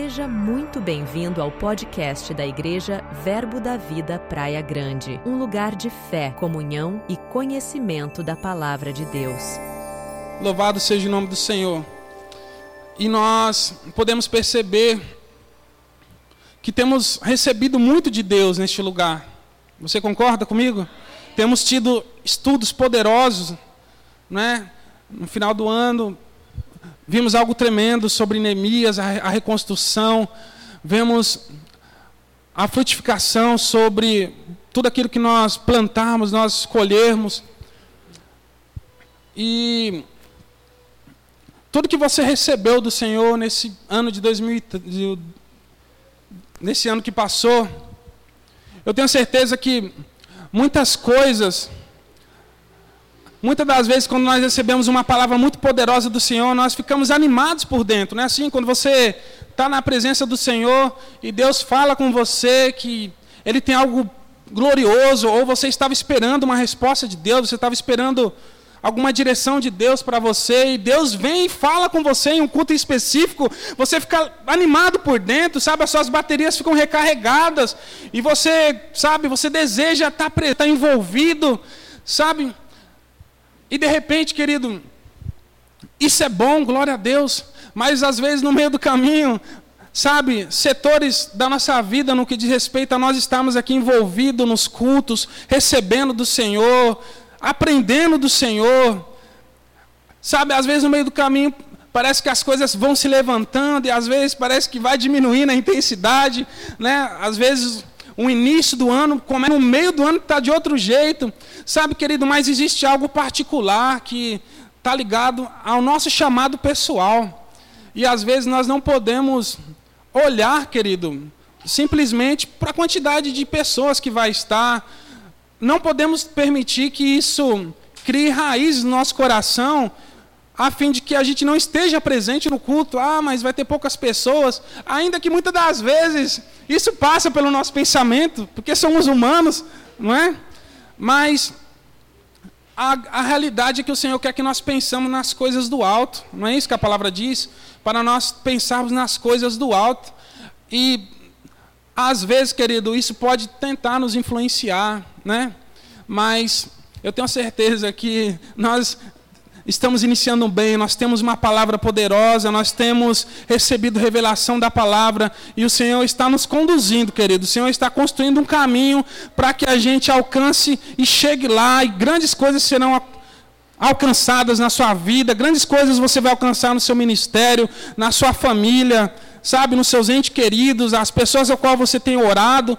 Seja muito bem-vindo ao podcast da Igreja Verbo da Vida Praia Grande, um lugar de fé, comunhão e conhecimento da palavra de Deus. Louvado seja o nome do Senhor. E nós podemos perceber que temos recebido muito de Deus neste lugar. Você concorda comigo? Temos tido estudos poderosos, né? No final do ano, vimos algo tremendo sobre Neemias, a reconstrução, vemos a frutificação sobre tudo aquilo que nós plantarmos, nós colhermos. E tudo que você recebeu do Senhor nesse ano de 2000, nesse ano que passou, eu tenho certeza que muitas coisas, muitas das vezes quando nós recebemos uma palavra muito poderosa do Senhor, nós ficamos animados por dentro, não é assim? Quando você está na presença do Senhor e Deus fala com você que Ele tem algo glorioso, ou você estava esperando uma resposta de Deus, você estava esperando alguma direção de Deus para você, e Deus vem e fala com você em um culto específico, você fica animado por dentro, sabe? As suas baterias ficam recarregadas, e você, sabe, você deseja estar, tá estar envolvido, sabe? E de repente, querido, isso é bom, glória a Deus, mas às vezes no meio do caminho, sabe, setores da nossa vida no que diz respeito a nós estarmos aqui envolvidos nos cultos, recebendo do Senhor, aprendendo do Senhor. Sabe, às vezes no meio do caminho parece que as coisas vão se levantando e às vezes parece que vai diminuindo a intensidade, né? Às vezes o início do ano, como é no meio do ano está de outro jeito, sabe, querido? Mas existe algo particular que está ligado ao nosso chamado pessoal e às vezes nós não podemos olhar, querido, simplesmente para a quantidade de pessoas que vai estar não podemos permitir que isso crie raízes no nosso coração, a fim de que a gente não esteja presente no culto. Ah, mas vai ter poucas pessoas. Ainda que muitas das vezes isso passa pelo nosso pensamento, porque somos humanos, não é? Mas a, a, realidade é que o Senhor quer que nós pensamos nas coisas do alto, não é isso que a palavra diz? Para nós pensarmos nas coisas do alto. E às vezes, querido, isso pode tentar nos influenciar, né? Mas eu tenho certeza que nós estamos iniciando bem, nós temos uma palavra poderosa, nós temos recebido revelação da palavra e o Senhor está nos conduzindo, querido. O Senhor está construindo um caminho para que a gente alcance e chegue lá e grandes coisas serão alcançadas na sua vida, grandes coisas você vai alcançar no seu ministério, na sua família sabe, nos seus entes queridos, as pessoas ao qual você tem orado.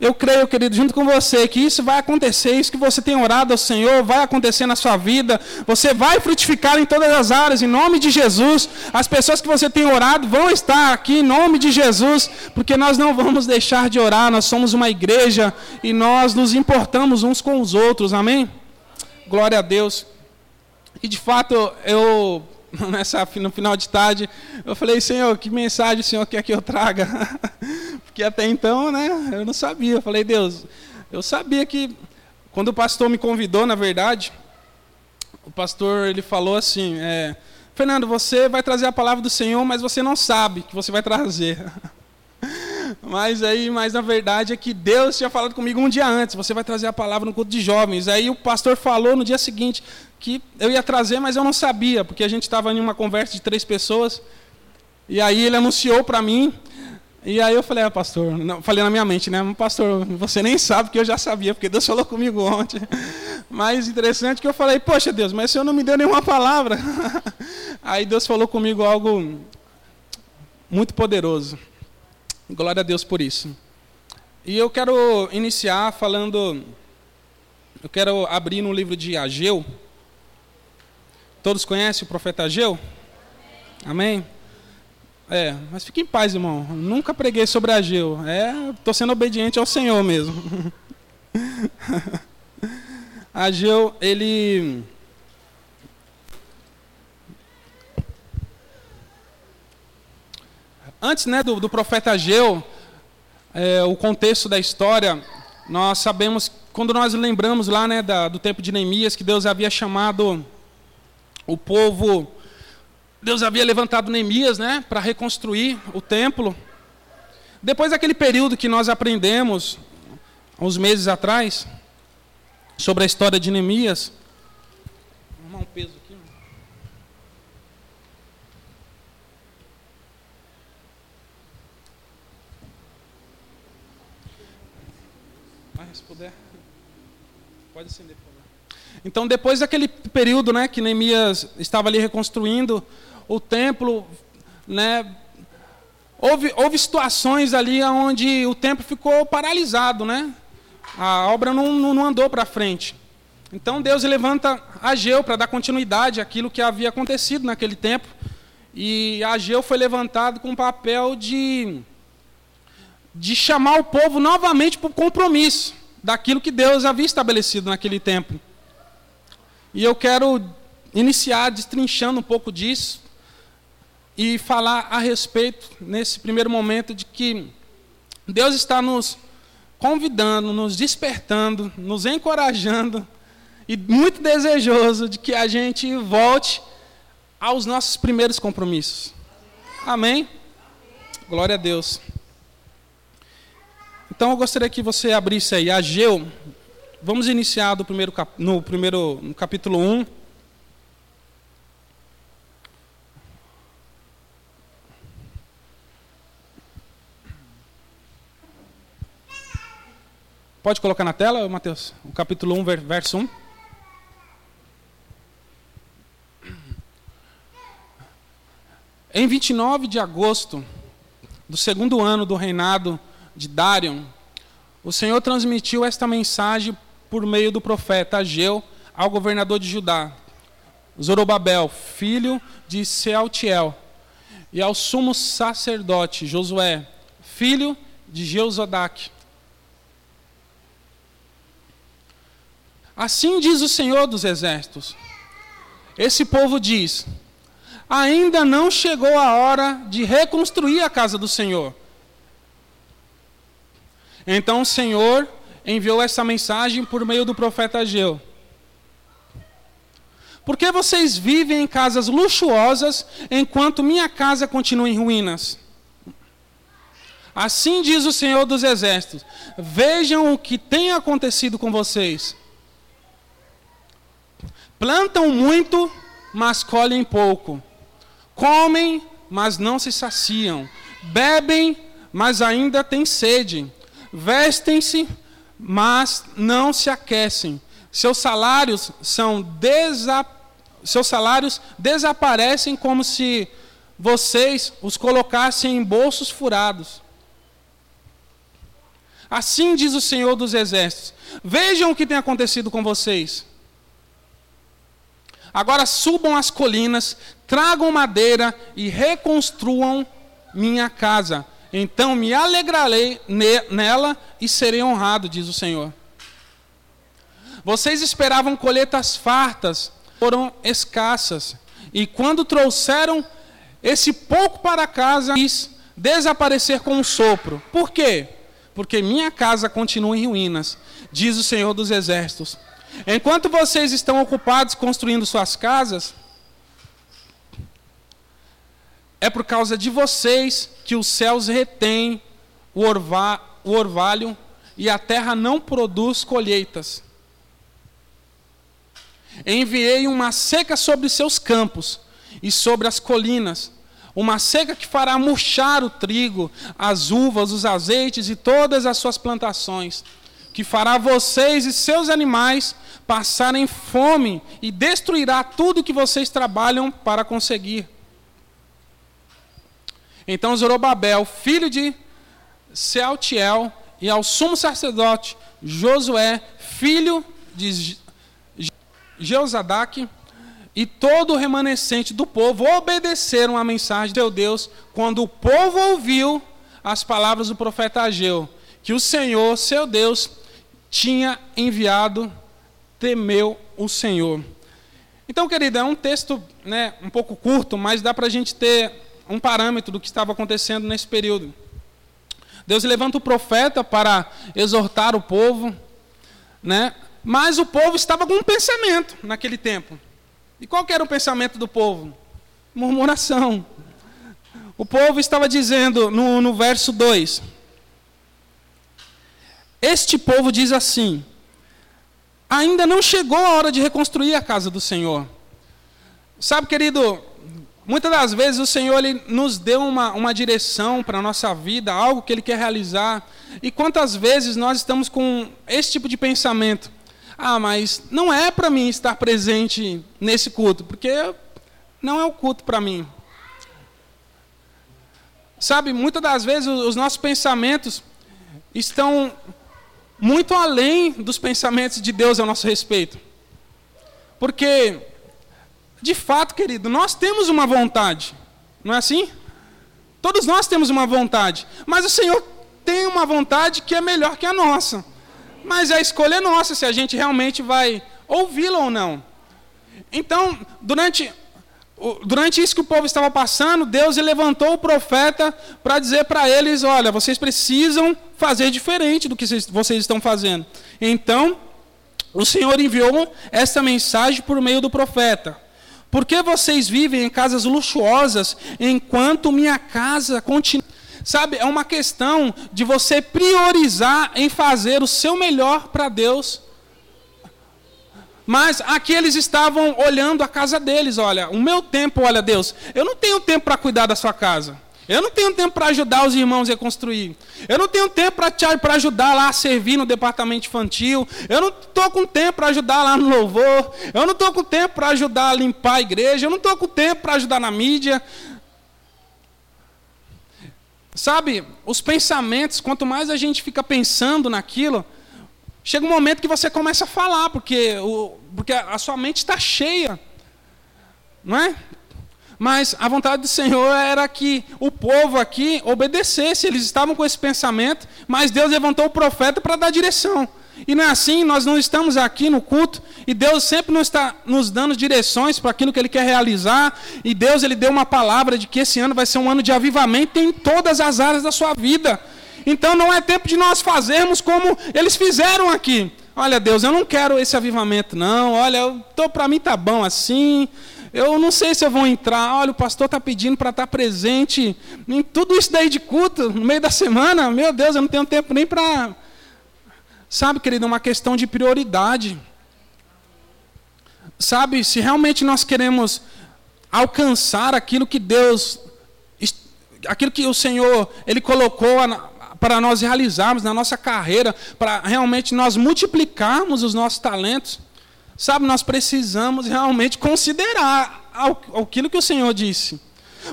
Eu creio, querido, junto com você, que isso vai acontecer, isso que você tem orado ao Senhor vai acontecer na sua vida. Você vai frutificar em todas as áreas, em nome de Jesus. As pessoas que você tem orado vão estar aqui em nome de Jesus, porque nós não vamos deixar de orar. Nós somos uma igreja e nós nos importamos uns com os outros, amém? Glória a Deus. E de fato, eu nessa, no final de tarde, eu falei, Senhor, que mensagem o Senhor quer que eu traga? Porque até então, né, eu não sabia. Eu falei, Deus, eu sabia que, quando o pastor me convidou, na verdade, o pastor, ele falou assim, é, Fernando, você vai trazer a palavra do Senhor, mas você não sabe que você vai trazer. Mas aí, mas na verdade é que Deus tinha falado comigo um dia antes. Você vai trazer a palavra no culto de jovens. Aí o pastor falou no dia seguinte que eu ia trazer, mas eu não sabia, porque a gente estava em uma conversa de três pessoas. E aí ele anunciou para mim. E aí eu falei, ah, pastor, não, falei na minha mente, né? Pastor, você nem sabe que eu já sabia, porque Deus falou comigo ontem. Mas interessante que eu falei, poxa Deus, mas o Senhor não me deu nenhuma palavra. Aí Deus falou comigo algo muito poderoso. Glória a Deus por isso. E eu quero iniciar falando, eu quero abrir no livro de Ageu. Todos conhecem o profeta Ageu? Amém? É, mas fique em paz, irmão. nunca preguei sobre Ageu. É, estou sendo obediente ao Senhor mesmo. Ageu, ele Antes né, do, do profeta Ageu, é, o contexto da história, nós sabemos, quando nós lembramos lá né, da, do tempo de Neemias, que Deus havia chamado o povo Deus havia levantado Neemias né, para reconstruir o templo. Depois daquele período que nós aprendemos, uns meses atrás, sobre a história de Neemias. Vou arrumar um peso aqui. Ah, se puder, pode acender. Então, depois daquele período né, que Neemias estava ali reconstruindo o templo, né, houve, houve situações ali onde o templo ficou paralisado, né? A obra não, não andou para frente. Então Deus levanta Ageu para dar continuidade àquilo que havia acontecido naquele tempo. E Ageu foi levantado com o papel de, de chamar o povo novamente para o compromisso daquilo que Deus havia estabelecido naquele tempo. E eu quero iniciar destrinchando um pouco disso e falar a respeito, nesse primeiro momento, de que Deus está nos convidando, nos despertando, nos encorajando e muito desejoso de que a gente volte aos nossos primeiros compromissos. Amém? Glória a Deus. Então eu gostaria que você abrisse aí Ageu. Vamos iniciar do primeiro, no primeiro no capítulo 1. Pode colocar na tela, Mateus? O capítulo 1, verso 1. Em 29 de agosto do segundo ano do reinado de Dário, o Senhor transmitiu esta mensagem por meio do profeta Ageu ao governador de Judá, Zorobabel, filho de Sealtiel, e ao sumo sacerdote Josué, filho de Jeuzodaque. Assim diz o Senhor dos Exércitos. Esse povo diz: ainda não chegou a hora de reconstruir a casa do Senhor. Então o Senhor enviou essa mensagem por meio do profeta Ageu. Por que vocês vivem em casas luxuosas enquanto minha casa continua em ruínas? Assim diz o Senhor dos Exércitos: Vejam o que tem acontecido com vocês. Plantam muito, mas colhem pouco. Comem, mas não se saciam. Bebem, mas ainda têm sede. Vestem-se, mas não se aquecem. Seus salários são desa... seus salários desaparecem como se vocês os colocassem em bolsos furados. Assim diz o Senhor dos Exércitos: Vejam o que tem acontecido com vocês. Agora subam as colinas, tragam madeira e reconstruam minha casa. Então me alegrarei nela e serei honrado, diz o Senhor. Vocês esperavam colheitas fartas, foram escassas. E quando trouxeram esse pouco para casa, quis desaparecer com um sopro. Por quê? Porque minha casa continua em ruínas, diz o Senhor dos Exércitos. Enquanto vocês estão ocupados construindo suas casas, é por causa de vocês que os céus retêm o, orva, o orvalho e a terra não produz colheitas. Enviei uma seca sobre seus campos e sobre as colinas, uma seca que fará murchar o trigo, as uvas, os azeites e todas as suas plantações que fará vocês e seus animais passarem fome e destruirá tudo que vocês trabalham para conseguir. Então Zorobabel, filho de Sealtiel, e ao sumo sacerdote Josué, filho de Jeozadaque, e todo o remanescente do povo obedeceram à mensagem de Deus quando o povo ouviu as palavras do profeta Ageu, que o Senhor, seu Deus, tinha enviado, temeu o Senhor. Então, querida, é um texto né, um pouco curto, mas dá para a gente ter um parâmetro do que estava acontecendo nesse período. Deus levanta o profeta para exortar o povo, né? mas o povo estava com um pensamento naquele tempo. E qual era o pensamento do povo? murmuração. O povo estava dizendo no, no verso 2: Este povo diz assim: Ainda não chegou a hora de reconstruir a casa do Senhor. Sabe, querido, muitas das vezes o Senhor ele nos deu uma, uma direção para a nossa vida, algo que Ele quer realizar. E quantas vezes nós estamos com esse tipo de pensamento? Ah, mas não é para mim estar presente nesse culto, porque não é o culto para mim. Sabe, muitas das vezes os nossos pensamentos estão muito além dos pensamentos de Deus a nosso respeito. Porque, de fato, querido, nós temos uma vontade, não é assim? Todos nós temos uma vontade, mas o Senhor tem uma vontade que é melhor que a nossa. Mas a escolha é nossa se a gente realmente vai ouvi-la ou não. Então, durante durante isso que o povo estava passando, Deus levantou o profeta para dizer para eles: olha, vocês precisam fazer diferente do que vocês estão fazendo. Então, o Senhor enviou esta mensagem por meio do profeta. Por que vocês vivem em casas luxuosas enquanto minha casa continua? Sabe, é uma questão de você priorizar em fazer o seu melhor para Deus mas aqui eles estavam olhando a casa deles. Olha, o meu tempo, olha, Deus, eu não tenho tempo para cuidar da sua casa. Eu não tenho tempo para ajudar os irmãos a reconstruir. Eu não tenho tempo para ajudar lá a servir no departamento infantil. Eu não estou com tempo para ajudar lá no louvor. Eu não estou com tempo para ajudar a limpar a igreja. Eu não estou com tempo para ajudar na mídia. Sabe, os pensamentos, quanto mais a gente fica pensando naquilo, Chega um momento que você começa a falar, porque, o, porque a sua mente está cheia. Não é? Mas a vontade do Senhor era que o povo aqui obedecesse. Eles estavam com esse pensamento, mas Deus levantou o profeta para dar direção. E não é assim, nós não estamos aqui no culto, e Deus sempre nos está nos dando direções para aquilo que Ele quer realizar, e Deus ele deu uma palavra de que esse ano vai ser um ano de avivamento em todas as áreas da sua vida. Então não é tempo de nós fazermos como eles fizeram aqui. Olha, Deus, eu não quero esse avivamento, não. Olha, para mim tá bom assim. Eu não sei se eu vou entrar. Olha, o pastor está pedindo para estar tá presente em tudo isso daí de culto, no meio da semana. Meu Deus, eu não tenho tempo nem para. Sabe, querido, é uma questão de prioridade. Sabe, se realmente nós queremos alcançar aquilo que Deus, aquilo que o Senhor, Ele colocou para nós realizarmos na nossa carreira, para realmente nós multiplicarmos os nossos talentos, sabe, nós precisamos realmente considerar aquilo que o Senhor disse.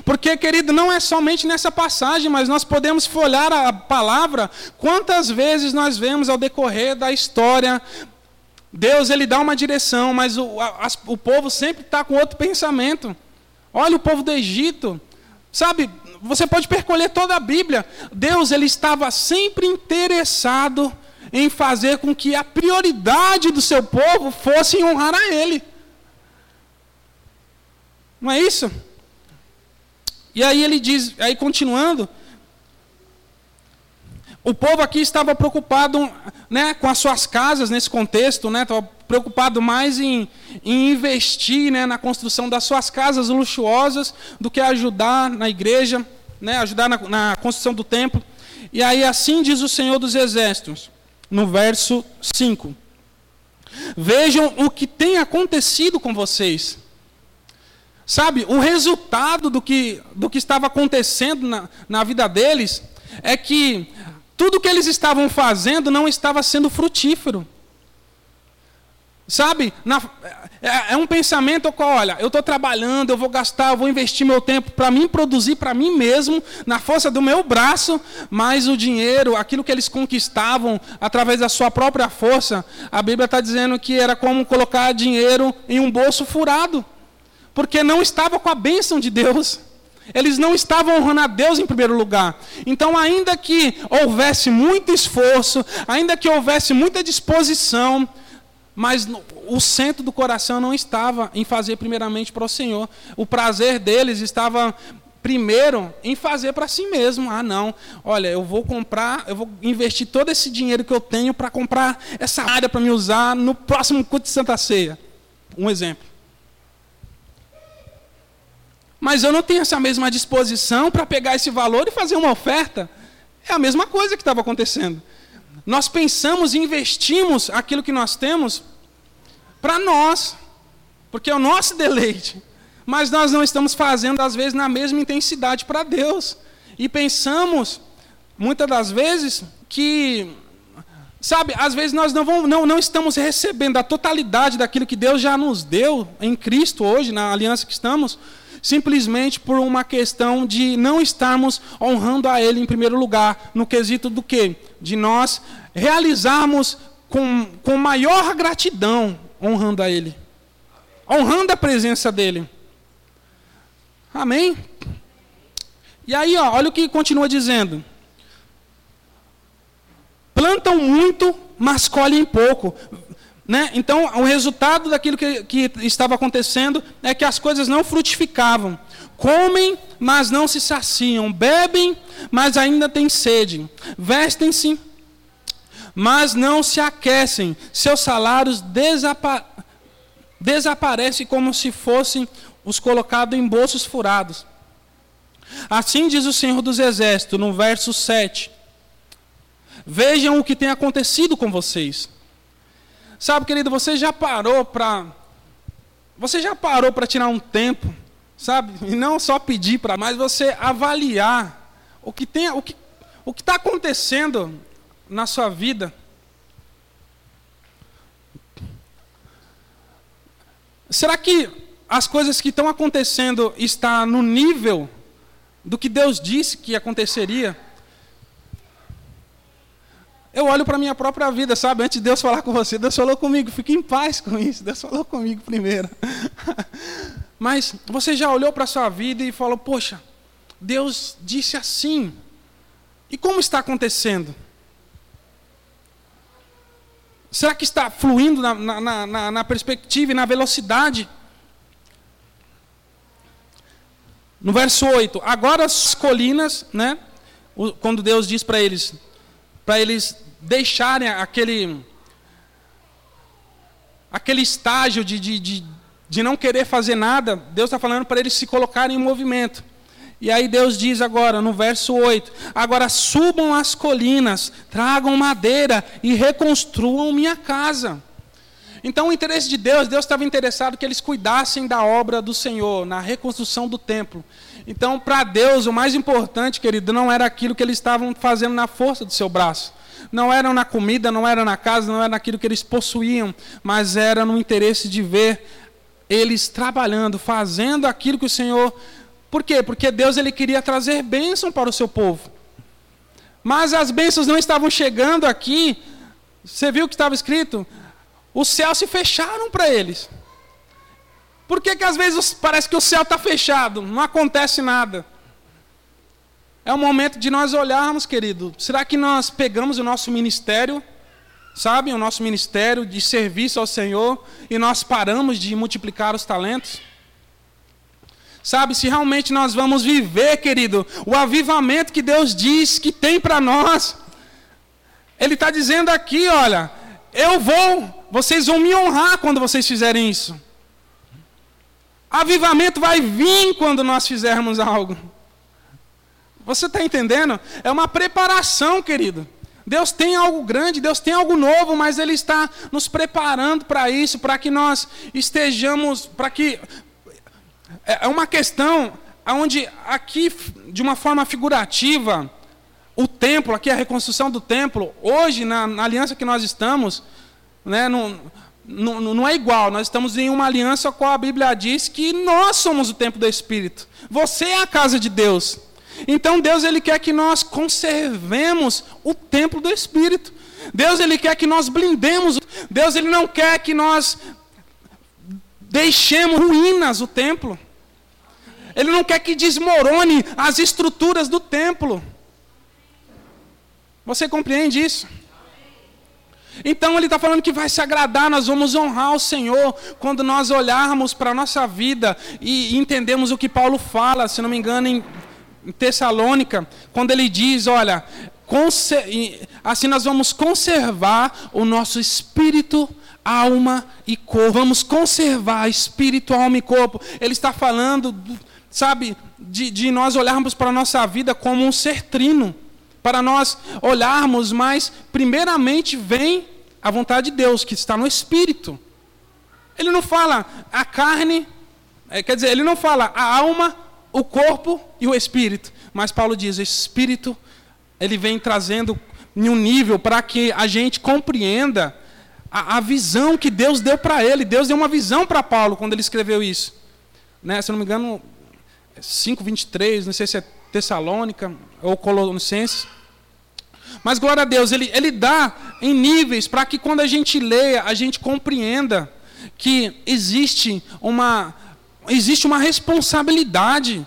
Porque, querido, não é somente nessa passagem, mas nós podemos folhar a palavra quantas vezes nós vemos ao decorrer da história. Deus ele dá uma direção, mas o, a, o povo sempre está com outro pensamento. Olha o povo do Egito, sabe? você pode percorrer toda a Bíblia. Deus ele estava sempre interessado em fazer com que a prioridade do seu povo fosse honrar a Ele. Não é isso? E aí ele diz, aí continuando, o povo aqui estava preocupado né, com as suas casas nesse contexto, né, estava preocupado mais em, em investir né, na construção das suas casas luxuosas do que ajudar na igreja né, ajudar na, na construção do templo. E aí assim diz o Senhor dos Exércitos, no verso 5. Vejam o que tem acontecido com vocês. Sabe, o resultado do que, do que estava acontecendo na, na vida deles é que tudo que eles estavam fazendo não estava sendo frutífero. Sabe? Na, é, é, um pensamento qual, olha, eu estou trabalhando, eu vou gastar, eu vou investir meu tempo para mim produzir para mim mesmo, na força do meu braço, mas o dinheiro, aquilo que eles conquistavam através da sua própria força, a Bíblia está dizendo que era como colocar dinheiro em um bolso furado, porque não estava com a bênção de Deus. Eles não estavam honrando a Deus em primeiro lugar. Então, ainda que houvesse muito esforço, ainda que houvesse muita disposição, mas o centro do coração não estava em fazer primeiramente para o Senhor. O prazer deles estava primeiro em fazer para si mesmo. Ah, não. Olha, eu vou comprar, eu vou investir todo esse dinheiro que eu tenho para comprar essa área para me usar no próximo culto de Santa Ceia. Um exemplo. mas eu não tenho essa mesma disposição para pegar esse valor e fazer uma oferta. É a mesma coisa que estava acontecendo. Nós pensamos e investimos aquilo que nós temos para nós, porque é o nosso deleite. Mas nós não estamos fazendo, às vezes, na mesma intensidade para Deus. E pensamos, muitas das vezes, que Sabe, às vezes nós não, vamos, não, não estamos recebendo a totalidade daquilo que Deus já nos deu em Cristo hoje, na aliança que estamos, simplesmente por uma questão de não estarmos honrando a Ele em primeiro lugar, no quesito do quê? De nós realizarmos com, com maior gratidão honrando a Ele, honrando a presença dEle. Amém? E aí, ó, olha o que continua dizendo plantam muito, mas colhem pouco. Né? Então, o resultado daquilo que, que estava acontecendo é que as coisas não frutificavam. Comem, mas não se saciam. Bebem, mas ainda têm sede. Vestem-se, mas não se aquecem. Seus salários desapa desaparecem como se fossem os colocados em bolsos furados. Assim diz o Senhor dos Exércitos, no verso 7. Vejam o que tem acontecido com vocês. Sabe, querido, você já parou para você já parou para tirar um tempo, sabe? E não só pedir para, mas você avaliar o que tem, o que o que está acontecendo na sua vida. Será que as coisas que estão acontecendo está no nível do que Deus disse que aconteceria? Eu olho para a minha própria vida, sabe? Antes de Deus falar com você, Deus falou comigo, fique em paz com isso. Deus falou comigo primeiro. Mas você já olhou para a sua vida e falou: Poxa, Deus disse assim. E como está acontecendo? Será que está fluindo na, na, na, na perspectiva e na velocidade? No verso 8: Agora as colinas, né? Quando Deus diz para eles, para eles deixarem aquele, aquele estágio de, de, de, de não querer fazer nada, Deus está falando para eles se colocarem em movimento. E aí Deus diz agora, no verso 8: Agora subam as colinas, tragam madeira e reconstruam minha casa. Então, o interesse de Deus, Deus estava interessado que eles cuidassem da obra do Senhor, na reconstrução do templo. Então, para Deus, o mais importante, querido, não era aquilo que eles estavam fazendo na força do seu braço não eram na comida, não era na casa, não era naquilo que eles possuíam, mas era no interesse de ver eles trabalhando, fazendo aquilo que o Senhor. Por quê? Porque Deus ele queria trazer bênção para o seu povo. Mas as bênçãos não estavam chegando aqui. Você viu o que estava escrito? Os céus se fecharam para eles. Por que, que às vezes parece que o céu está fechado, não acontece nada? É o momento de nós olharmos, querido. Será que nós pegamos o nosso ministério, sabe, o nosso ministério de serviço ao Senhor e nós paramos de multiplicar os talentos? Sabe, se realmente nós vamos viver, querido, o avivamento que Deus diz que tem para nós. Ele está dizendo aqui, olha, eu vou, vocês vão me honrar quando vocês fizerem isso. Avivamento vai vir quando nós fizermos algo. Você está entendendo? É uma preparação, querido. Deus tem algo grande, Deus tem algo novo, mas Ele está nos preparando para isso, para que nós estejamos, para que. É, é uma questão onde, aqui, de uma forma figurativa, o templo, aqui a reconstrução do templo, hoje, na, na aliança que nós estamos, né, não, não, não é igual, nós estamos em uma aliança com a Bíblia diz que nós somos o templo do Espírito. Você é a casa de Deus. Então Deus ele quer que nós conservemos o templo do Espírito. Deus ele quer que nós blindemos. Deus ele não quer que nós deixemos ruínas o templo. Ele não quer que desmorone as estruturas do templo. Você compreende isso? Então ele está falando que vai se agradar, nós vamos honrar o Senhor quando nós olharmos para a nossa vida e entendemos o que Paulo fala, se não me engano, em em Tessalônica, quando ele diz: olha, assim nós vamos conservar o nosso espírito, alma e corpo. Vamos conservar espírito, alma e corpo. Ele está falando sabe, de, de nós olharmos para a nossa vida como um ser trino, para nós olharmos, mas primeiramente vem a vontade de Deus, que está no Espírito. Ele não fala a carne, é, quer dizer, ele não fala a alma, o corpo e o Espírito, mas Paulo diz: o Espírito, ele vem trazendo em um nível para que a gente compreenda a, a visão que Deus deu para ele. Deus deu uma visão para Paulo quando ele escreveu isso. Né? Se eu não me engano, 5,23, não sei se é Tessalônica ou Colossenses. Mas glória a Deus, ele, ele dá em níveis para que quando a gente leia, a gente compreenda que existe uma, existe uma responsabilidade.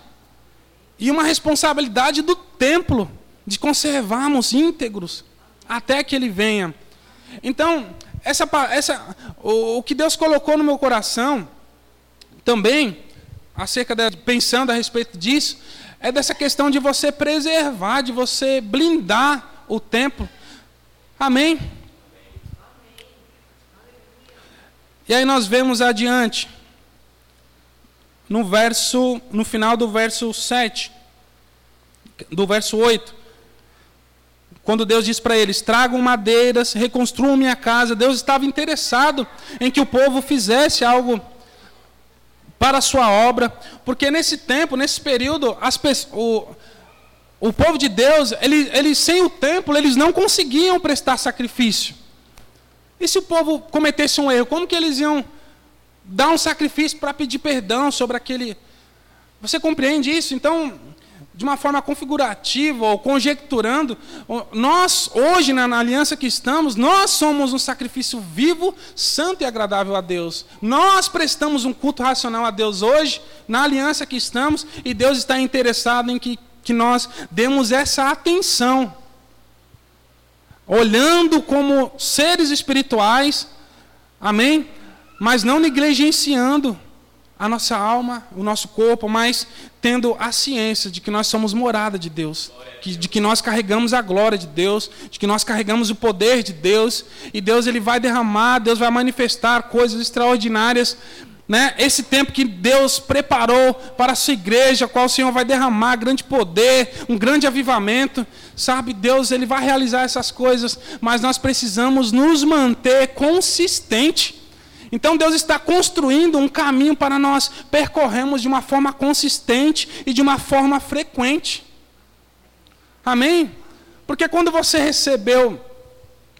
E uma responsabilidade do templo de conservarmos íntegros até que ele venha. Então, essa, essa, o, o que Deus colocou no meu coração também acerca de, pensando a respeito disso, é dessa questão de você preservar, de você blindar o templo. Amém? E aí nós vemos adiante, no verso, no final do verso 7, do verso 8, quando Deus diz para eles: tragam madeiras, reconstruam minha casa. Deus estava interessado em que o povo fizesse algo para a sua obra, porque nesse tempo, nesse período, as, o, o povo de Deus, eles, eles, sem o templo, eles não conseguiam prestar sacrifício. E se o povo cometesse um erro, como que eles iam dar um sacrifício para pedir perdão sobre aquele. Você compreende isso? Então, de uma forma configurativa ou conjecturando, nós, hoje, na, na, aliança que estamos, nós somos um sacrifício vivo, santo e agradável a Deus. Nós prestamos um culto racional a Deus hoje, na aliança que estamos, e Deus está interessado em que, que nós demos essa atenção. Olhando como seres espirituais, amém? Mas não negligenciando a nossa alma, o nosso corpo, mas tendo a ciência de que nós somos morada de Deus, que, de que nós carregamos a glória de Deus, de que nós carregamos o poder de Deus, e Deus ele vai derramar, Deus vai manifestar coisas extraordinárias. Né? Esse tempo que Deus preparou para a sua igreja, qual o Senhor vai derramar grande poder, um grande avivamento, sabe? Deus ele vai realizar essas coisas, mas nós precisamos nos manter consistente então Deus está construindo um caminho para nós percorrermos de uma forma consistente e de uma forma frequente. Amém? Porque quando você recebeu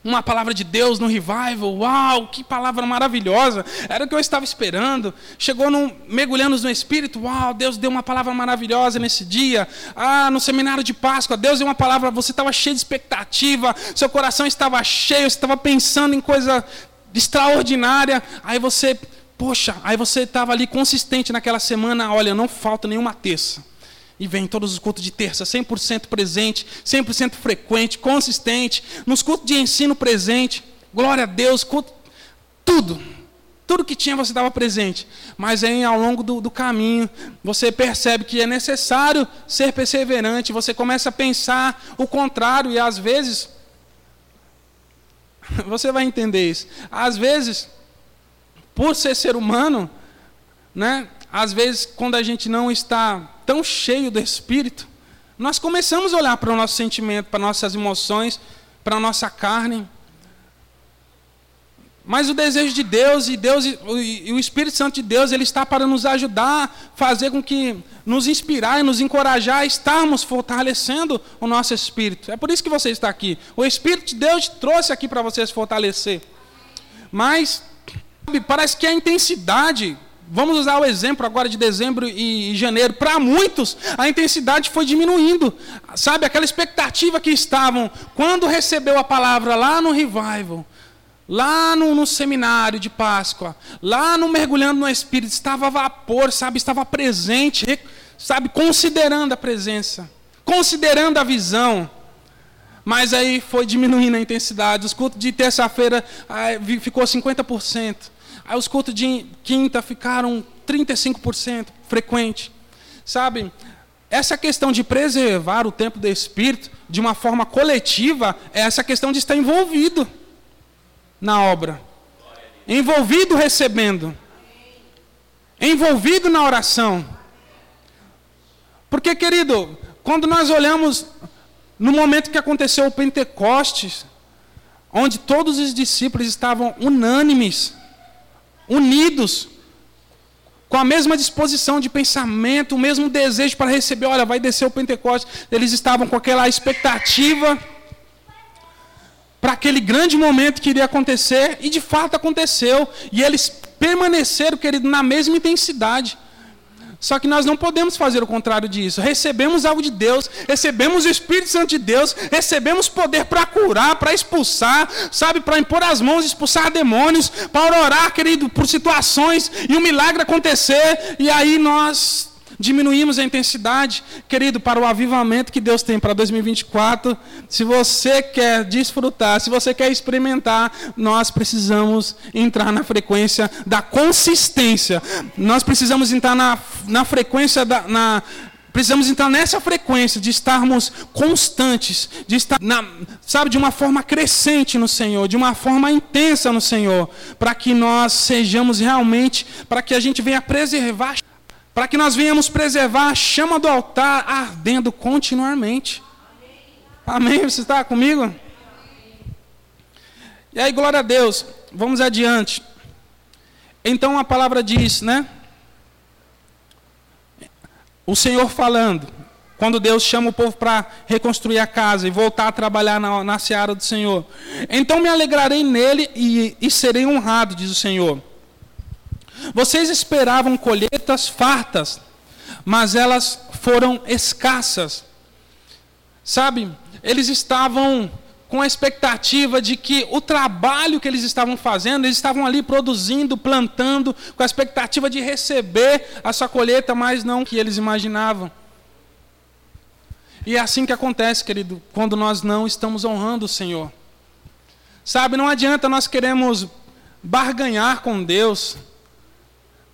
uma palavra de Deus no revival, uau, que palavra maravilhosa, era o que eu estava esperando. Chegou num, mergulhando no Espírito, uau, Deus deu uma palavra maravilhosa nesse dia. Ah, no seminário de Páscoa, Deus deu uma palavra, você estava cheio de expectativa, seu coração estava cheio, você estava pensando em coisa extraordinária. Aí você, poxa, aí você estava ali consistente naquela semana, olha, não falta nenhuma terça. E vem todos os cultos de terça, 100% presente, 100% frequente, consistente, nos cultos de ensino presente. Glória a Deus, culto, tudo. Tudo que tinha você estava presente. Mas aí, ao longo do, do caminho, você percebe que é necessário ser perseverante. Você começa a pensar o contrário, e às vezes Você vai entender isso. Às vezes, por ser ser humano, né? Às vezes, quando a gente não está tão cheio do Espírito, nós começamos a olhar para o nosso sentimento, para nossas emoções, para a nossa carne. Mas o desejo de Deus e Deus e o Espírito Santo de Deus, ele está para nos ajudar, fazer com que nos inspirar e nos encorajar a estarmos fortalecendo o nosso espírito. É por isso que você está aqui. O Espírito de Deus trouxe aqui para você se fortalecer. Mas parece que a intensidade, vamos usar o exemplo agora de dezembro e janeiro, para muitos a intensidade foi diminuindo. Sabe aquela expectativa que estavam quando recebeu a palavra lá no revival lá no, no, seminário de Páscoa, lá no mergulhando no Espírito, estava vapor, sabe, estava presente, sabe, considerando a presença, considerando a visão. Mas aí foi diminuindo a intensidade. Os cultos de terça-feira ficou 50%. Aí os cultos de quinta ficaram 35% frequente. Sabe? Essa questão de preservar o tempo do Espírito de uma forma coletiva é essa questão de estar envolvido na obra, envolvido recebendo, envolvido na oração. Porque, querido, quando nós olhamos no momento que aconteceu o Pentecostes, onde todos os discípulos estavam unânimes, unidos, com a mesma disposição de pensamento, o mesmo desejo para receber, olha, vai descer o Pentecostes. Eles estavam com aquela expectativa para aquele grande momento que iria acontecer, e de fato aconteceu. E eles permaneceram, querido, na mesma intensidade. Só que nós não podemos fazer o contrário disso. Recebemos algo de Deus, recebemos o Espírito Santo de Deus, recebemos poder para curar, para expulsar, sabe, para impor as mãos, expulsar demônios, para orar, querido, por situações e um milagre acontecer, e aí nós diminuímos a intensidade, querido, para o avivamento que Deus tem para 2024. Se você quer desfrutar, se você quer experimentar, nós precisamos entrar na frequência da consistência. Nós precisamos entrar na, na frequência da. Na, Precisamos entrar nessa frequência de estarmos constantes, de estar, na, sabe, de uma forma crescente no Senhor, de uma forma intensa no Senhor, para que nós sejamos realmente, para que a gente venha preservar para que nós venhamos preservar a chama do altar ardendo continuamente. Amém? Você está comigo? E aí, glória a Deus. Vamos adiante. Então a palavra diz, né? O Senhor falando, quando Deus chama o povo para reconstruir a casa e voltar a trabalhar na, na seara do Senhor. Então me alegrarei nele e, e serei honrado, diz o Senhor. Vocês esperavam colheitas fartas, mas elas foram escassas. Sabe, eles estavam com a expectativa de que o trabalho que eles estavam fazendo, eles estavam ali produzindo, plantando, com a expectativa de receber a sua colheita, mas não que eles imaginavam. E é assim que acontece, querido, quando nós não estamos honrando o Senhor. Sabe, não adianta nós queremos barganhar com Deus,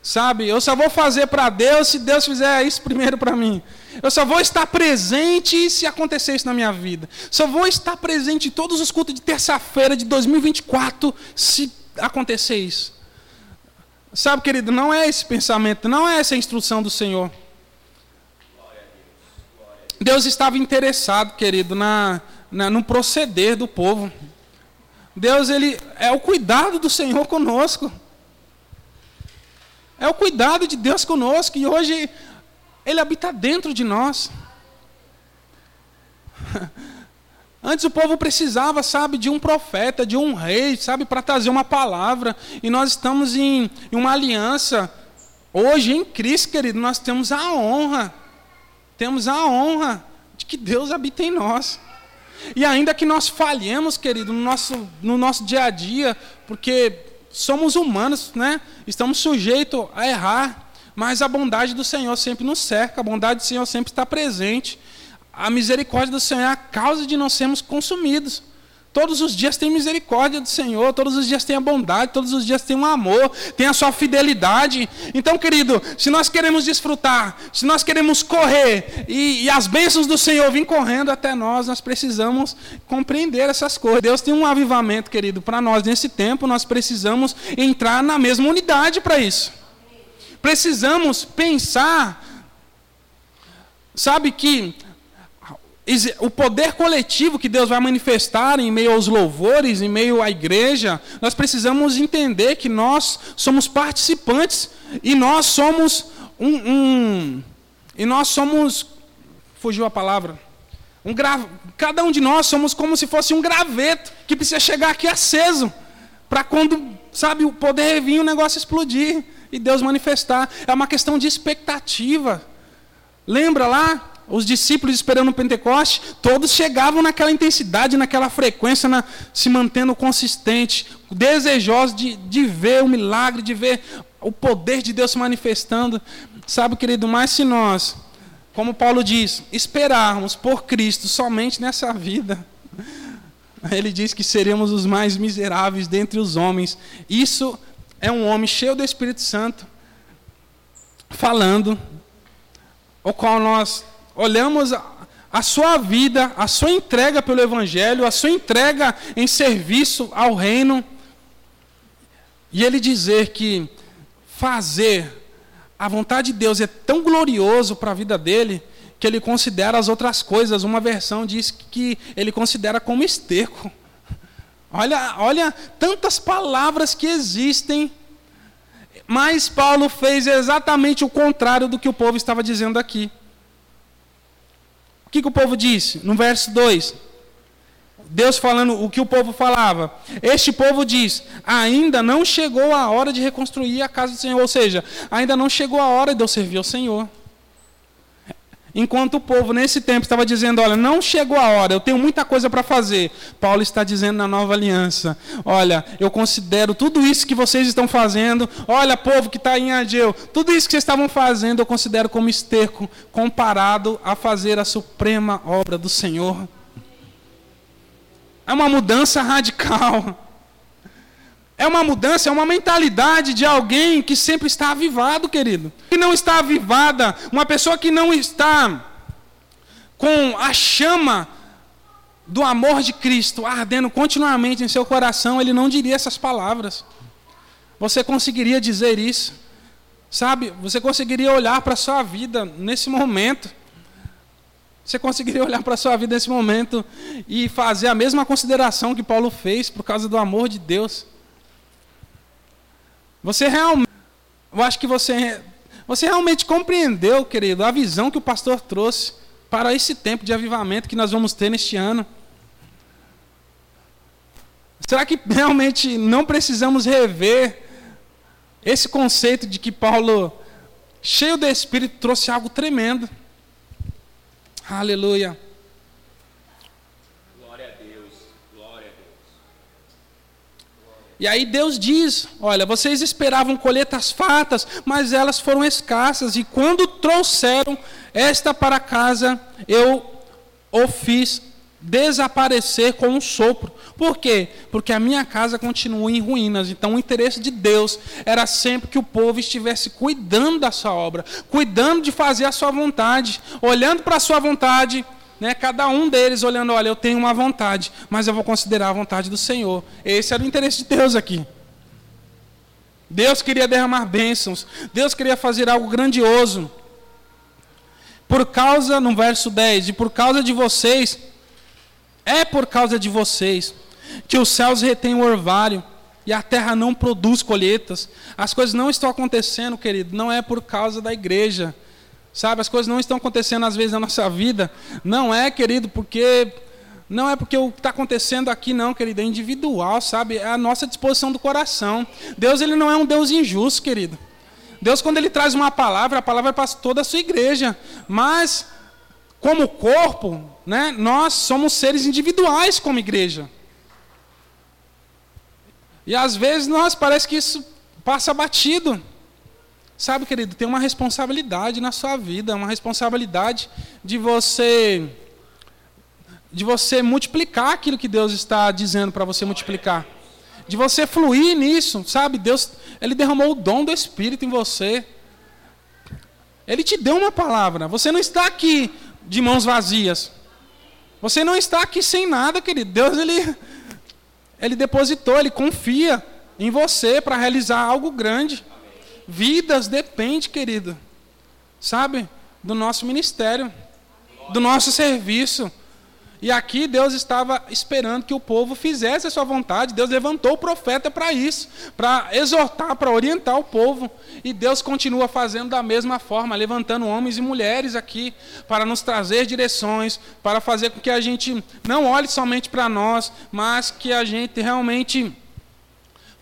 Sabe? Eu só vou fazer para Deus se Deus fizer isso primeiro para mim. Eu só vou estar presente se acontecer isso na minha vida. Só vou estar presente em todos os cultos de terça-feira de 2024 se acontecer isso. Sabe, querido, não é esse pensamento, não é essa instrução do Senhor. Deus estava interessado, querido, na, na, no proceder do povo. Deus, ele é o cuidado do Senhor conosco. É o cuidado de Deus conosco e hoje Ele habita dentro de nós. Antes o povo precisava, sabe, de um profeta, de um rei, sabe, para trazer uma palavra. E nós estamos em, em uma aliança. Hoje, em Cristo, querido, nós temos a honra. Temos a honra de que Deus habita em nós. E ainda que nós falhemos, querido, no nosso, no nosso dia a dia, porque somos humanos, né? Estamos sujeitos a errar, mas a bondade do Senhor sempre nos cerca, a bondade do Senhor sempre está presente. A misericórdia do Senhor é a causa de não sermos consumidos. Todos os dias tem misericórdia do Senhor, todos os dias tem a bondade, todos os dias tem um amor, tem a sua fidelidade. Então, querido, se nós queremos desfrutar, se nós queremos correr e, e as bênçãos do Senhor vir correndo até nós, nós precisamos compreender essas coisas. Deus tem um avivamento, querido, para nós nesse tempo, nós precisamos entrar na mesma unidade para isso. Precisamos pensar, sabe que o poder coletivo que Deus vai manifestar em meio aos louvores, em meio à igreja, nós precisamos entender que nós somos participantes e nós somos um, um e nós somos fugiu a palavra um gra, cada um de nós somos como se fosse um graveto que precisa chegar aqui aceso para quando sabe o poder vir o negócio explodir e Deus manifestar. É uma questão de expectativa. Lembra lá os discípulos esperando o Pentecoste, todos chegavam naquela intensidade, naquela frequência, na, se mantendo consistente, desejosos de, de ver o milagre, de ver o poder de Deus se manifestando. Sabe, querido, mas se nós, como Paulo diz, esperarmos por Cristo somente nessa vida, ele diz que seremos os mais miseráveis dentre os homens. Isso é um homem cheio do Espírito Santo, falando, o qual nós olhamos a, a sua vida, a sua entrega pelo Evangelho, a sua entrega em serviço ao reino, e ele dizer que fazer a vontade de Deus é tão glorioso para a vida dele, que ele considera as outras coisas. Uma versão diz que ele considera como esterco. Olha, olha tantas palavras que existem, mas Paulo fez exatamente o contrário do que o povo estava dizendo aqui. O que, que o povo disse? No verso 2. Deus falando o que o povo falava. Este povo diz: ainda não chegou a hora de reconstruir a casa do Senhor. Ou seja, ainda não chegou a hora de eu servir ao Senhor. Enquanto o povo nesse tempo estava dizendo: Olha, não chegou a hora, eu tenho muita coisa para fazer. Paulo está dizendo na nova aliança: Olha, eu considero tudo isso que vocês estão fazendo. Olha, povo que está em Ageu, tudo isso que vocês estavam fazendo, eu considero como esterco comparado a fazer a suprema obra do Senhor. É uma mudança radical. É uma mudança, é uma mentalidade de alguém que sempre está avivado, querido. Que não está avivada, uma pessoa que não está com a chama do amor de Cristo ardendo continuamente em seu coração, ele não diria essas palavras. Você conseguiria dizer isso? Sabe? Você conseguiria olhar para a sua vida nesse momento. Você conseguiria olhar para a sua vida nesse momento e fazer a mesma consideração que Paulo fez por causa do amor de Deus. Você realmente, eu acho que você, você realmente compreendeu, querido, a visão que o pastor trouxe para esse tempo de avivamento que nós vamos ter neste ano. Será que realmente não precisamos rever esse conceito de que Paulo, cheio do Espírito, trouxe algo tremendo? Aleluia. E aí Deus diz: Olha, vocês esperavam colheitas fartas, mas elas foram escassas, e quando trouxeram esta para casa, eu o fiz desaparecer com um sopro. Por quê? Porque a minha casa continua em ruínas. Então, o interesse de Deus era sempre que o povo estivesse cuidando da sua obra, cuidando de fazer a sua vontade, olhando para a sua vontade né? Cada um deles olhando, olha, eu tenho uma vontade, mas eu vou considerar a vontade do Senhor. Esse era o interesse de Deus aqui. Deus queria derramar bênçãos. Deus queria fazer algo grandioso. Por causa, no verso 10, e por causa de vocês, é por causa de vocês, que os céus retêm o orvalho e a terra não produz colheitas. As coisas não estão acontecendo, querido, não é por causa da igreja Sabe, as coisas não estão acontecendo às vezes na nossa vida. Não é, querido, porque não é porque o que está acontecendo aqui, não, querido, é individual, sabe? É a nossa disposição do coração. Deus, ele não é um Deus injusto, querido. Deus, quando ele traz uma palavra, a palavra é para toda a sua igreja. Mas, como corpo, né, nós somos seres individuais como igreja. E às vezes nós parece que isso passa batido. Sabe, querido, tem uma responsabilidade na sua vida, uma responsabilidade de você de você multiplicar aquilo que Deus está dizendo para você multiplicar. De você fluir nisso, sabe? Deus, ele derramou o dom do espírito em você. Ele te deu uma palavra. Você não está aqui de mãos vazias. Você não está aqui sem nada, querido. Deus ele ele depositou, ele confia em você para realizar algo grande. Vidas depende, querido, sabe, do nosso ministério, do nosso serviço. E aqui Deus estava esperando que o povo fizesse a sua vontade. Deus levantou o profeta para isso, para exortar, para orientar o povo. E Deus continua fazendo da mesma forma, levantando homens e mulheres aqui para nos trazer direções, para fazer com que a gente não olhe somente para nós, mas que a gente realmente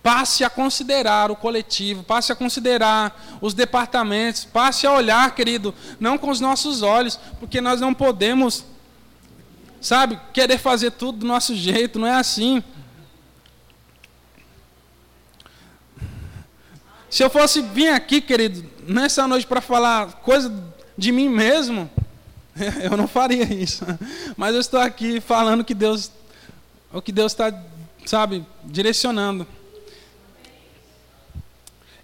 Passe a considerar o coletivo, passe a considerar os departamentos, passe a olhar, querido, não com os nossos olhos, porque nós não podemos, sabe, querer fazer tudo do nosso jeito, não é assim. Se eu fosse vir aqui, querido, nessa noite para falar coisa de mim mesmo, eu não faria isso. Mas eu estou aqui falando que Deus, o que Deus está, sabe, direcionando.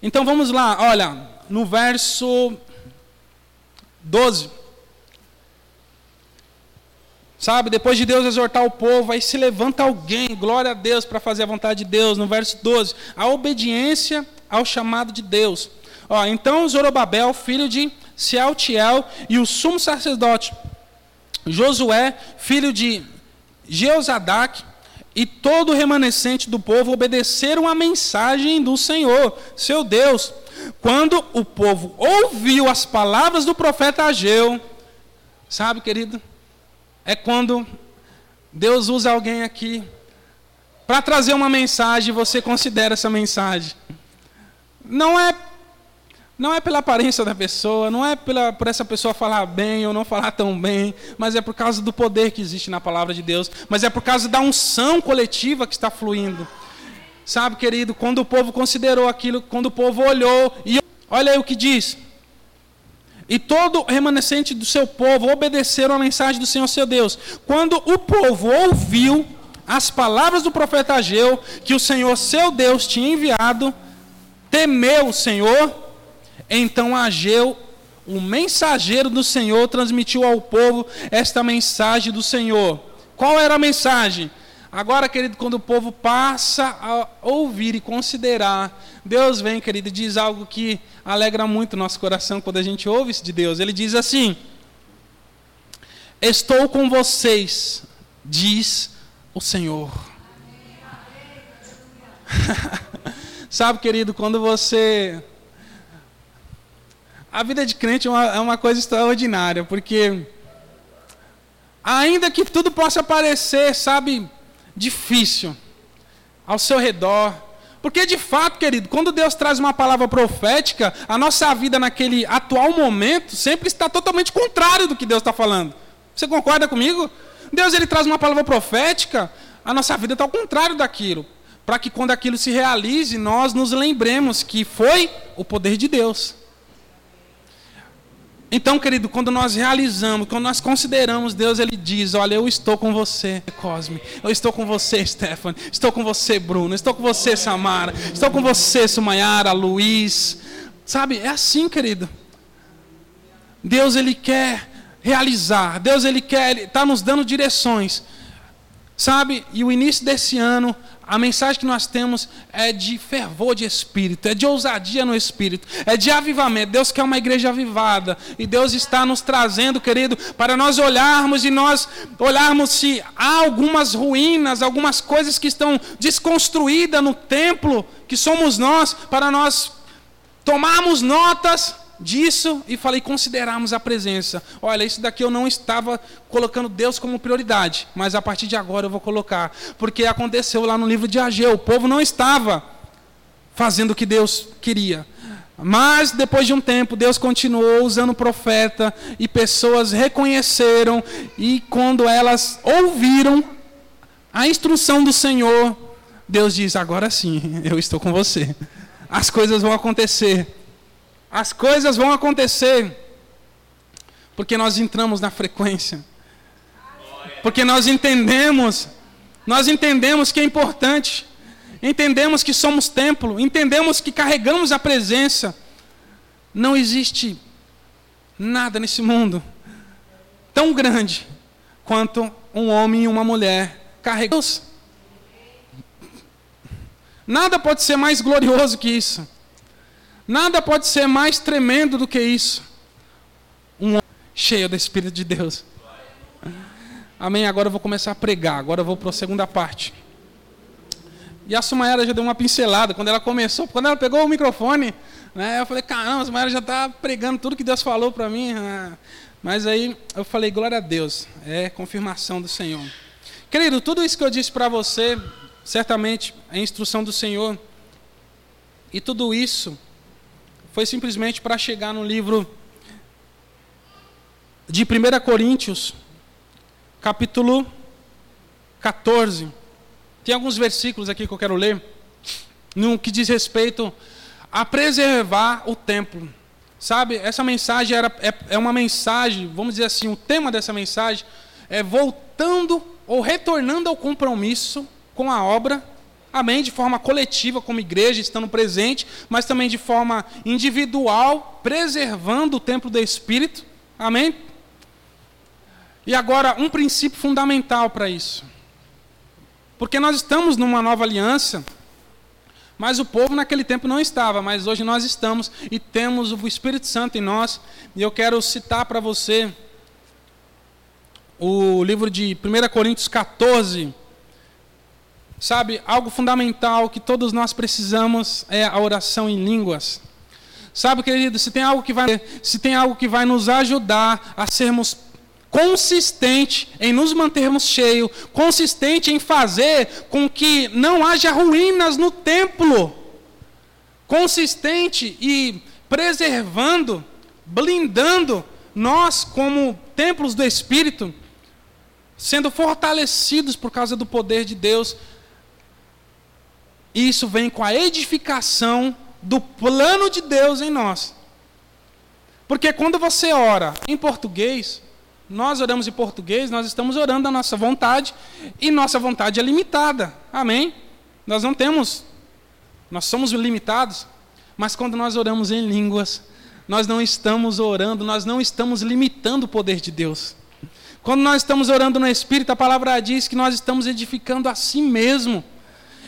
Então vamos lá, olha, no verso 12. Sabe, depois de Deus exortar o povo, aí se levanta alguém, glória a Deus, para fazer a vontade de Deus. No verso 12, a obediência ao chamado de Deus. Ó, então Zorobabel, filho de Sealtiel e o sumo sacerdote Josué, filho de Jeozadak, e todo o remanescente do povo obedeceram à mensagem do Senhor, seu Deus. Quando o povo ouviu as palavras do profeta Ageu, sabe, querido, é quando Deus usa alguém aqui para trazer uma mensagem você considera essa mensagem. Não é não é pela aparência da pessoa, não é pela, por essa pessoa falar bem ou não falar tão bem, mas é por causa do poder que existe na palavra de Deus, mas é por causa da unção coletiva que está fluindo. Sabe, querido, quando o povo considerou aquilo, quando o povo olhou, e olha aí o que diz. E todo remanescente do seu povo obedeceram a mensagem do Senhor seu Deus. Quando o povo ouviu as palavras do profeta Ageu, que o Senhor seu Deus tinha enviado, temeu o Senhor então Ageu, o mensageiro do Senhor, transmitiu ao povo esta mensagem do Senhor. Qual era a mensagem? Agora, querido, quando o povo passa a ouvir e considerar, Deus vem, querido, e diz algo que alegra muito o nosso coração quando a gente ouve isso de Deus. Ele diz assim: Estou com vocês, diz o Senhor. Sabe, querido, quando você a vida de crente é uma, é uma coisa extraordinária, porque ainda que tudo possa parecer, sabe, difícil ao seu redor, porque de fato, querido, quando Deus traz uma palavra profética, a nossa vida naquele atual momento sempre está totalmente contrário do que Deus está falando. Você concorda comigo? Deus ele traz uma palavra profética, a nossa vida está ao contrário daquilo, para que quando aquilo se realize, nós nos lembremos que foi o poder de Deus. Então, querido, quando nós realizamos, quando nós consideramos Deus, Ele diz: Olha, eu estou com você, Cosme. Eu estou com você, Stephanie. Estou com você, Bruno. Estou com você, Samara. Estou com você, Sumayara, Luiz. Sabe, é assim, querido. Deus, Ele quer realizar. Deus, Ele quer, Ele está nos dando direções. Sabe, e o início desse ano, a mensagem que nós temos é de fervor de espírito, é de ousadia no espírito, é de avivamento. Deus quer uma igreja avivada e Deus está nos trazendo, querido, para nós olharmos e nós olharmos se há algumas ruínas, algumas coisas que estão desconstruídas no templo, que somos nós, para nós tomarmos notas disso e falei considerarmos a presença. Olha, isso daqui eu não estava colocando Deus como prioridade, mas a partir de agora eu vou colocar, porque aconteceu lá no livro de Ageu, o povo não estava fazendo o que Deus queria. Mas depois de um tempo, Deus continuou usando profeta e pessoas reconheceram e quando elas ouviram a instrução do Senhor, Deus diz: "Agora sim, eu estou com você. As coisas vão acontecer." As coisas vão acontecer porque nós entramos na frequência. Porque nós entendemos, nós entendemos que é importante. Entendemos que somos templo, entendemos que carregamos a presença. Não existe nada nesse mundo tão grande quanto um homem e uma mulher carregando. Nada pode ser mais glorioso que isso. Nada pode ser mais tremendo do que isso. Um homem cheio do Espírito de Deus. Amém. Agora eu vou começar a pregar. Agora eu vou para a segunda parte. E a Sumaera já deu uma pincelada. Quando ela começou, quando ela pegou o microfone, né, eu falei: caramba, a Sumaera já está pregando tudo que Deus falou para mim. Né? Mas aí eu falei: glória a Deus. É confirmação do Senhor. Querido, tudo isso que eu disse para você, certamente é instrução do Senhor. E tudo isso foi simplesmente para chegar no livro de 1 Coríntios, capítulo 14. Tem alguns versículos aqui que eu quero ler, no que diz respeito a preservar o templo. Sabe, essa mensagem era, é, é uma mensagem, vamos dizer assim, o tema dessa mensagem é voltando ou retornando ao compromisso com a obra Amém? De forma coletiva, como igreja, estando presente, mas também de forma individual, preservando o templo do Espírito. Amém? E agora, um princípio fundamental para isso. Porque nós estamos numa nova aliança, Mas o povo naquele tempo não estava, mas hoje nós estamos e temos o Espírito Santo em nós. E eu quero citar para você o livro de 1 Coríntios 14. Sabe, algo fundamental que todos nós precisamos é a oração em línguas. Sabe, querido, se tem algo que vai, se tem algo que vai nos ajudar a sermos consistente em nos mantermos cheios, consistente em fazer com que não haja ruínas no templo, consistente e preservando, blindando nós como templos do Espírito, sendo fortalecidos por causa do poder de Deus. Isso vem com a edificação do plano de Deus em nós. Porque quando você ora em português, nós oramos em português, nós estamos orando a nossa vontade, e nossa vontade é limitada. Amém? Nós não temos, nós somos limitados, mas quando nós oramos em línguas, nós não estamos orando, nós não estamos limitando o poder de Deus. Quando nós estamos orando no Espírito, a palavra diz que nós estamos edificando a si mesmo.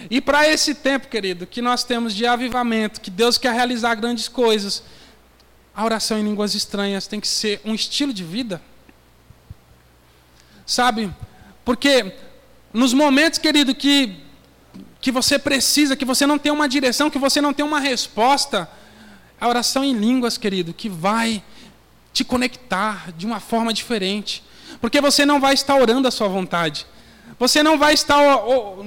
E para esse tempo, querido, que nós temos de avivamento, que Deus quer realizar grandes coisas, a oração em línguas estranhas tem que ser um estilo de vida. Sabe? Porque nos momentos, querido, que, que você precisa, que você não tem uma direção, que você não tem uma resposta, a oração em línguas, querido, que vai te conectar de uma forma diferente. Porque você não vai estar orando a sua vontade. Você não vai estar,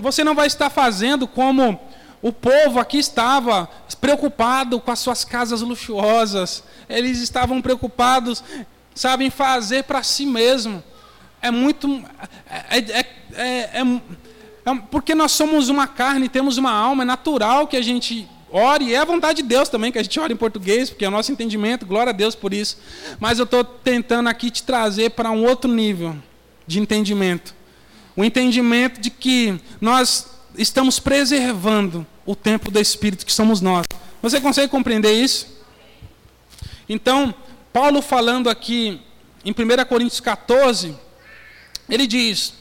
você não vai estar fazendo como o povo aqui estava preocupado com as suas casas luxuosas. Eles estavam preocupados, sabem, fazer para si mesmo é muito. É, é, é, é, porque nós somos uma carne, temos uma alma, é natural que a gente ore, e é a vontade de Deus também que a gente ore em português, porque é o nosso entendimento, glória a Deus por isso. Mas eu estou tentando aqui te trazer para um outro nível de entendimento. O entendimento de que nós estamos preservando o tempo do Espírito que somos nós. Você consegue compreender isso? Então, Paulo falando aqui em 1 Coríntios 14, ele diz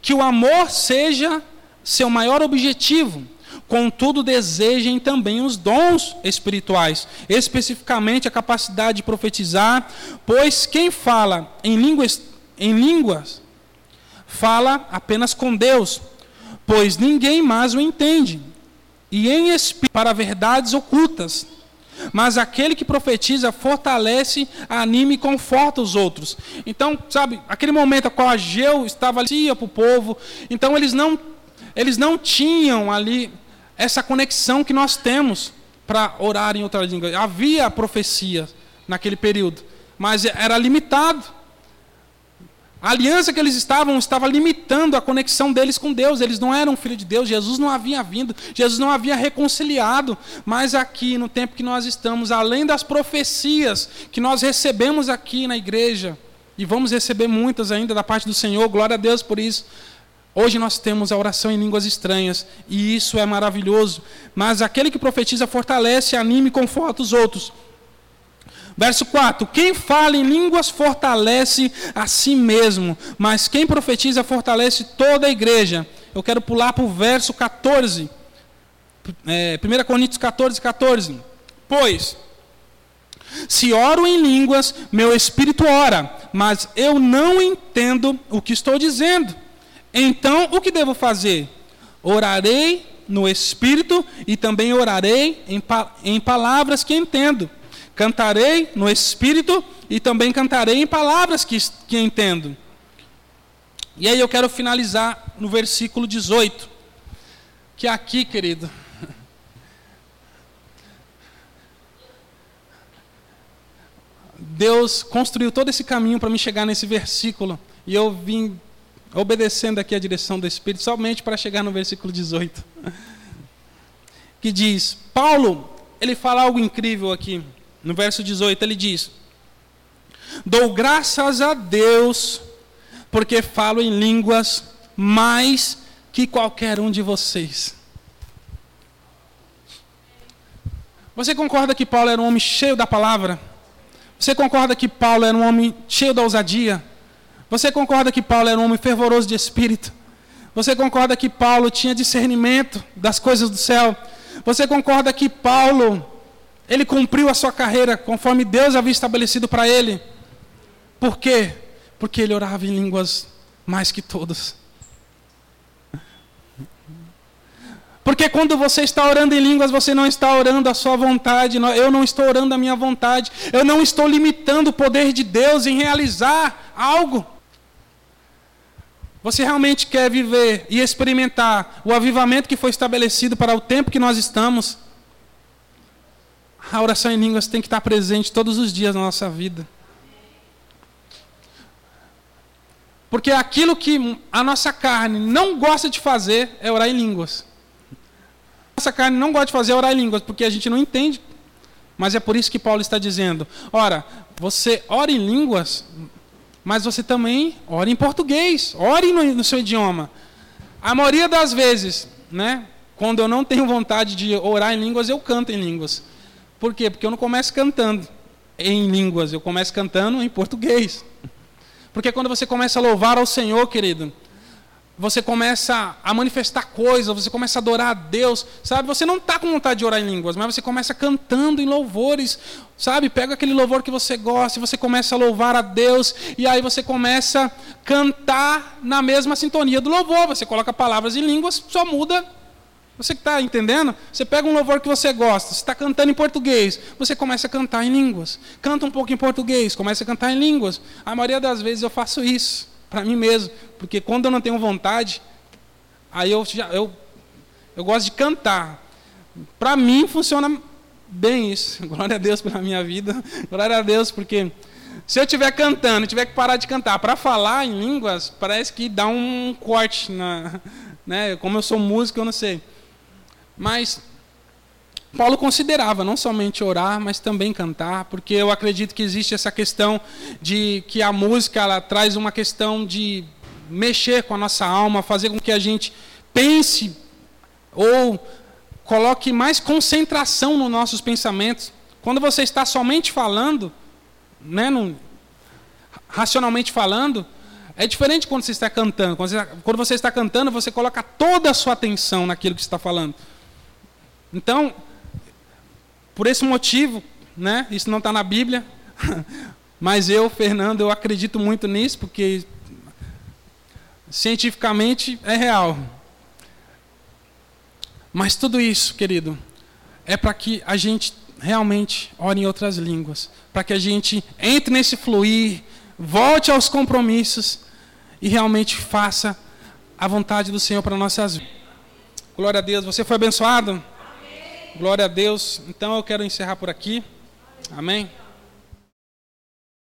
que o amor seja seu maior objetivo, contudo desejem também os dons espirituais, especificamente a capacidade de profetizar, pois quem fala em línguas, em línguas fala apenas com Deus, pois ninguém mais o entende, e em espírito para verdades ocultas mas aquele que profetiza fortalece, anima e conforta os outros. Então, sabe, aquele momento a qual Ageu estava ali para o povo, então eles não, eles não tinham ali essa conexão que nós temos para orar em outra língua. Havia profecia naquele período, mas era limitado. A aliança que eles estavam estava limitando a conexão deles com Deus. Eles não eram filho de Deus. Jesus não havia vindo. Jesus não havia reconciliado. Mas aqui, no tempo que nós estamos, além das profecias que nós recebemos aqui na igreja, e vamos receber muitas ainda da parte do Senhor, glória a Deus por isso. Hoje nós temos a oração em línguas estranhas, e isso é maravilhoso. Mas aquele que profetiza fortalece, anima e conforta os outros. Verso 4: Quem fala em línguas fortalece a si mesmo, mas quem profetiza fortalece toda a igreja. Eu quero pular para o verso 14. É, 1 Coríntios 14, 14. Pois, se oro em línguas, meu espírito ora, mas eu não entendo o que estou dizendo. Então, o que devo fazer? Orarei no espírito e também orarei em, em palavras que entendo. Cantarei no espírito e também cantarei em palavras que, que entendo. E aí eu quero finalizar no versículo 18. Que aqui, querido. Deus construiu todo esse caminho para me chegar nesse versículo. E eu vim obedecendo aqui a direção do Espírito, somente para chegar no versículo 18. Que diz: Paulo, ele fala algo incrível aqui no verso 18, ele diz: Dou graças a Deus, porque falo em línguas mais que qualquer um de vocês. Você concorda que Paulo era um homem cheio da palavra? Você concorda que Paulo era um homem cheio da ousadia? Você concorda que Paulo era um homem fervoroso de espírito? Você concorda que Paulo tinha discernimento das coisas do céu? Você concorda que Paulo, ele cumpriu a sua carreira conforme Deus havia estabelecido para ele? Por quê? Porque ele orava em línguas mais que todos. Porque quando você está orando em línguas, você não está orando a sua vontade, eu não estou orando a minha vontade, eu não estou limitando o poder de Deus em realizar algo. Você realmente quer viver e experimentar o avivamento que foi estabelecido para o tempo que nós estamos? A oração em línguas tem que estar presente todos os dias na nossa vida. Porque aquilo que a nossa carne não gosta de fazer é orar em línguas. Nossa carne não gosta de fazer é orar em línguas, porque a gente não entende. Mas é por isso que Paulo está dizendo: ora, você ora em línguas, mas você também ora em português, ore no, no seu idioma. A maioria das vezes, né, quando eu não tenho vontade de orar em línguas, eu canto em línguas. Por quê? Porque eu não começo cantando em línguas, eu começo cantando em português. Porque quando você começa a louvar ao Senhor, querido, você começa a manifestar coisas, você começa a adorar a Deus, sabe? Você não está com vontade de orar em línguas, mas você começa cantando em louvores, sabe? Pega aquele louvor que você gosta você começa a louvar a Deus, e aí você começa a cantar na mesma sintonia do louvor. Você coloca palavras em línguas, só muda. Você que está entendendo? Você pega um louvor que você gosta, você está cantando em português, você começa a cantar em línguas. Canta um pouco em português, começa a cantar em línguas. A maioria das vezes eu faço isso para mim mesmo, porque quando eu não tenho vontade, aí eu já, eu, eu gosto de cantar. Para mim funciona bem isso. Glória a Deus pela minha vida. Glória a Deus porque se eu estiver cantando, tiver que parar de cantar para falar em línguas, parece que dá um corte na, né? Como eu sou músico, eu não sei. Mas Paulo considerava não somente orar, mas também cantar, porque eu acredito que existe essa questão de que a música ela traz uma questão de mexer com a nossa alma, fazer com que a gente pense ou coloque mais concentração nos nossos pensamentos. Quando você está somente falando, né, no, racionalmente falando, é diferente quando você está cantando. Quando você, quando você está cantando, você coloca toda a sua atenção naquilo que você está falando. Então, por esse motivo, né, isso não está na Bíblia, mas eu, Fernando, eu acredito muito nisso, porque cientificamente é real. Mas tudo isso, querido, é para que a gente realmente ore em outras línguas, para que a gente entre nesse fluir, volte aos compromissos e realmente faça a vontade do Senhor para nossas vidas. Glória a Deus. Você foi abençoado? Glória a Deus. Então eu quero encerrar por aqui. Amém.